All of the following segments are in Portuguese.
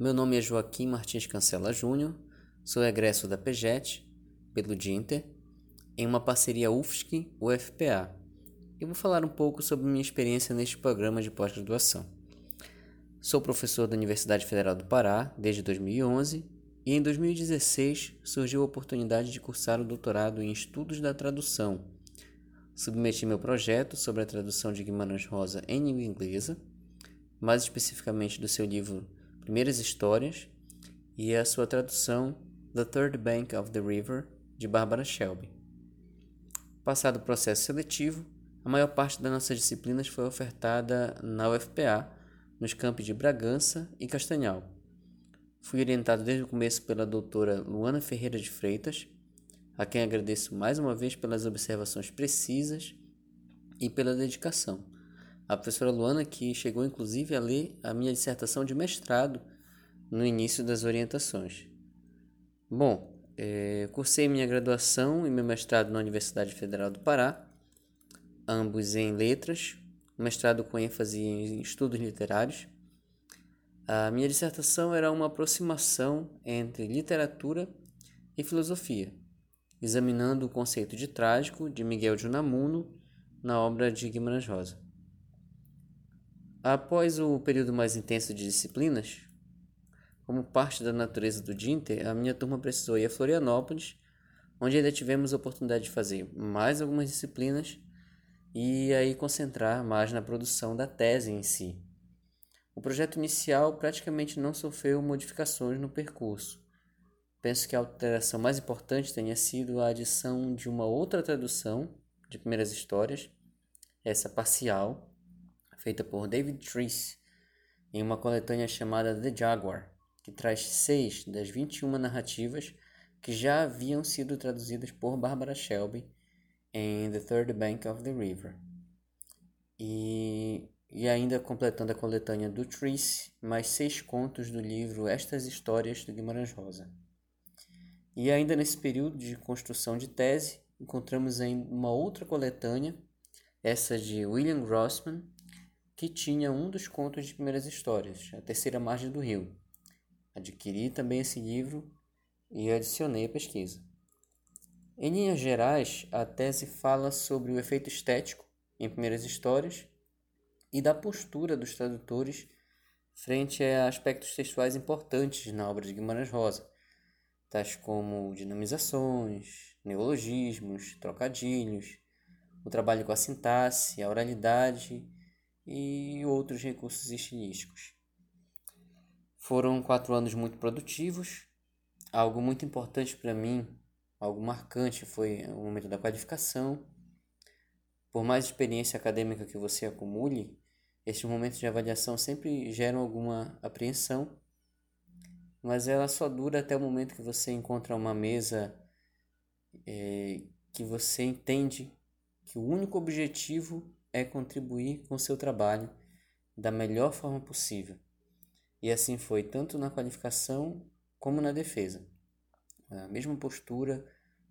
Meu nome é Joaquim Martins Cancela Júnior, sou egresso da PEGET, pelo DINTER, em uma parceria UFSC-UFPA. E vou falar um pouco sobre minha experiência neste programa de pós-graduação. Sou professor da Universidade Federal do Pará desde 2011 e em 2016 surgiu a oportunidade de cursar o doutorado em Estudos da Tradução. Submeti meu projeto sobre a tradução de Guimarães Rosa em língua inglesa, mais especificamente do seu livro Primeiras Histórias e a sua tradução The Third Bank of the River, de Barbara Shelby. Passado o processo seletivo, a maior parte das nossas disciplinas foi ofertada na UFPA, nos campos de Bragança e Castanhal. Fui orientado desde o começo pela doutora Luana Ferreira de Freitas, a quem agradeço mais uma vez pelas observações precisas e pela dedicação. A professora Luana, que chegou inclusive a ler a minha dissertação de mestrado no início das orientações. Bom, é, cursei minha graduação e meu mestrado na Universidade Federal do Pará, ambos em letras, mestrado com ênfase em estudos literários. A minha dissertação era uma aproximação entre literatura e filosofia, examinando o conceito de trágico de Miguel de Unamuno na obra de Guimarães Rosa. Após o período mais intenso de disciplinas, como parte da natureza do Dinter, a minha turma precisou ir a Florianópolis, onde ainda tivemos a oportunidade de fazer mais algumas disciplinas e aí concentrar mais na produção da tese em si. O projeto inicial praticamente não sofreu modificações no percurso. Penso que a alteração mais importante tenha sido a adição de uma outra tradução de primeiras histórias, essa parcial, feita por David Treese, em uma coletânea chamada The Jaguar, que traz seis das 21 narrativas que já haviam sido traduzidas por Barbara Shelby em The Third Bank of the River. E, e ainda completando a coletânea do Treece, mais seis contos do livro Estas Histórias de Guimarães Rosa. E ainda nesse período de construção de tese, encontramos em uma outra coletânea, essa de William Grossman, que tinha um dos contos de primeiras histórias, A Terceira Margem do Rio, Adquiri também esse livro e adicionei a pesquisa. Em linhas gerais, a tese fala sobre o efeito estético em primeiras histórias e da postura dos tradutores frente a aspectos textuais importantes na obra de Guimarães Rosa, tais como dinamizações, neologismos, trocadilhos, o trabalho com a sintaxe, a oralidade e outros recursos estilísticos. Foram quatro anos muito produtivos. Algo muito importante para mim, algo marcante, foi o momento da qualificação. Por mais experiência acadêmica que você acumule, estes momentos de avaliação sempre geram alguma apreensão, mas ela só dura até o momento que você encontra uma mesa é, que você entende que o único objetivo é contribuir com seu trabalho da melhor forma possível. E assim foi tanto na qualificação como na defesa. A mesma postura,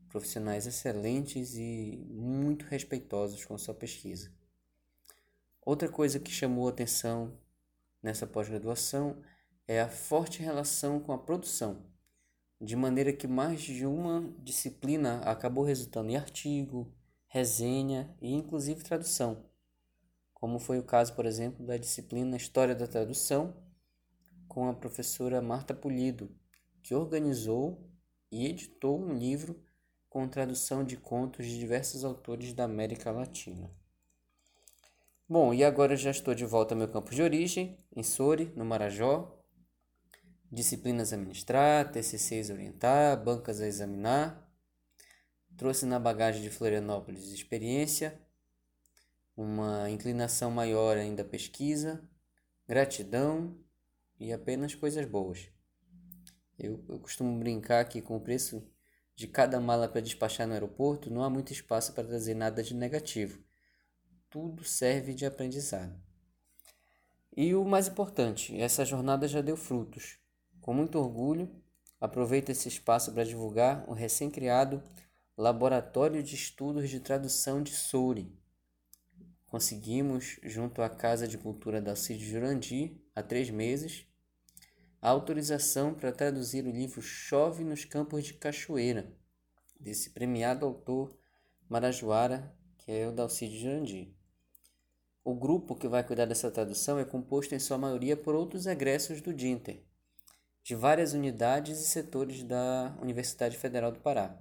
profissionais excelentes e muito respeitosos com sua pesquisa. Outra coisa que chamou atenção nessa pós-graduação é a forte relação com a produção, de maneira que mais de uma disciplina acabou resultando em artigo, resenha e inclusive tradução, como foi o caso, por exemplo, da disciplina História da Tradução com a professora Marta Pulido, que organizou e editou um livro com tradução de contos de diversos autores da América Latina. Bom, e agora já estou de volta ao meu campo de origem, em Sori, no Marajó. Disciplinas a ministrar, TCCs a orientar, bancas a examinar. Trouxe na bagagem de Florianópolis experiência, uma inclinação maior ainda à pesquisa, gratidão e apenas coisas boas. Eu, eu costumo brincar que com o preço de cada mala para despachar no aeroporto não há muito espaço para trazer nada de negativo. Tudo serve de aprendizado. E o mais importante, essa jornada já deu frutos. Com muito orgulho, aproveito esse espaço para divulgar o recém-criado Laboratório de Estudos de Tradução de Souri. Conseguimos, junto à Casa de Cultura da Cid Jurandir, há três meses, a autorização para traduzir o livro Chove nos Campos de Cachoeira, desse premiado autor marajoara, que é o Dalcide Jurandir. O grupo que vai cuidar dessa tradução é composto em sua maioria por outros egressos do DINTER, de várias unidades e setores da Universidade Federal do Pará.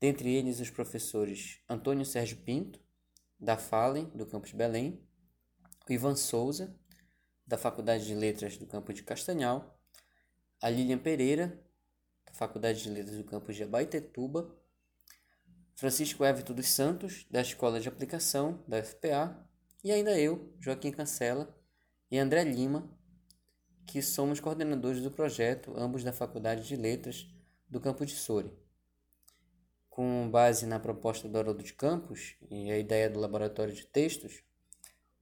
Dentre eles, os professores Antônio Sérgio Pinto, da FALEN, do campus Belém, o Ivan Souza, da Faculdade de Letras do campus de Castanhal, a Lilian Pereira, da Faculdade de Letras do campus de Abaetetuba, Francisco Everton dos Santos, da Escola de Aplicação da FPA, e ainda eu, Joaquim Cancela, e André Lima, que somos coordenadores do projeto, ambos da Faculdade de Letras do campus de Soure. Com base na proposta do Haroldo de Campos e a ideia do laboratório de textos,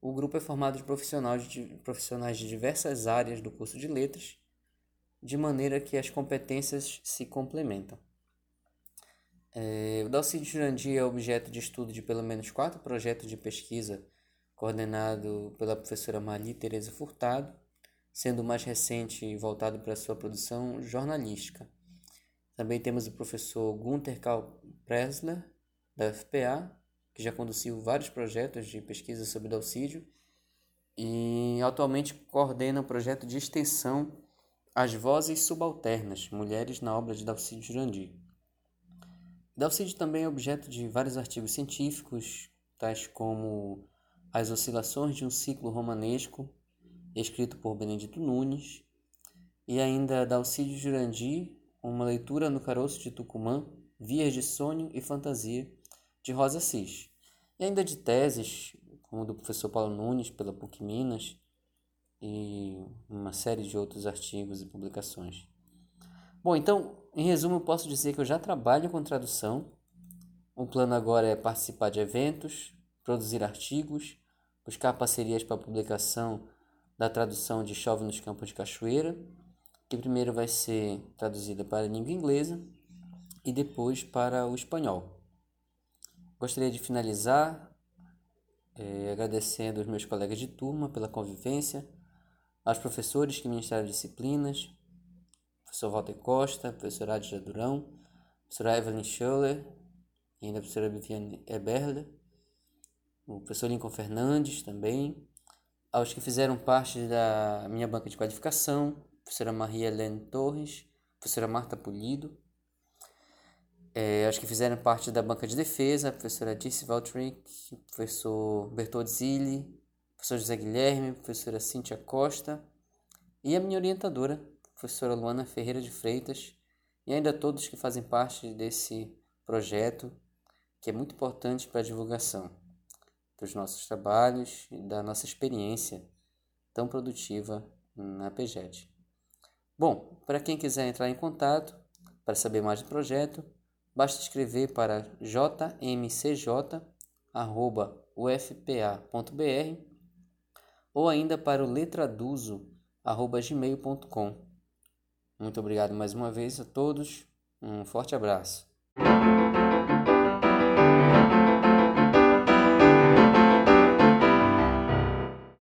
o grupo é formado de profissionais de, profissionais de diversas áreas do curso de letras, de maneira que as competências se complementam. É, o Dalcide Jurandir é objeto de estudo de pelo menos quatro projetos de pesquisa coordenado pela professora Mali Teresa Furtado, sendo o mais recente voltado para sua produção jornalística. Também temos o professor Gunther Karl Pressler, da FPA, que já conduziu vários projetos de pesquisa sobre Dalcídio e atualmente coordena o projeto de extensão As Vozes Subalternas, Mulheres na Obra de Dalcídio Jurandir. Dalcídio também é objeto de vários artigos científicos, tais como as Oscilações de um Ciclo Romanesco, escrito por Benedito Nunes, e ainda Dalcídio Jurandir, uma leitura no caroço de Tucumã, Vias de Sonho e Fantasia, de Rosa Cis, e ainda de teses, como do professor Paulo Nunes, pela PUC Minas, e uma série de outros artigos e publicações. Bom, então, em resumo, eu posso dizer que eu já trabalho com tradução. O plano agora é participar de eventos, produzir artigos buscar parcerias para a publicação da tradução de Chove nos Campos de Cachoeira, que primeiro vai ser traduzida para a língua inglesa e depois para o espanhol. Gostaria de finalizar é, agradecendo aos meus colegas de turma pela convivência, aos professores que ministraram disciplinas, professor Walter Costa, professora Adja Durão, professora Evelyn Scholler e ainda a professora Viviane Eberle, o professor Lincoln Fernandes também, aos que fizeram parte da minha banca de qualificação, professora Maria Helene Torres, professora Marta Polido, é, aos que fizeram parte da banca de defesa, professora Dirce Valtrick, professor Bertodzilli, professor José Guilherme, professora Cíntia Costa e a minha orientadora, professora Luana Ferreira de Freitas, e ainda todos que fazem parte desse projeto que é muito importante para a divulgação dos nossos trabalhos e da nossa experiência tão produtiva na PGET. Bom, para quem quiser entrar em contato para saber mais do projeto, basta escrever para jmcj.ufpa.br ou ainda para o letraduzo.gmail.com. Muito obrigado mais uma vez a todos, um forte abraço.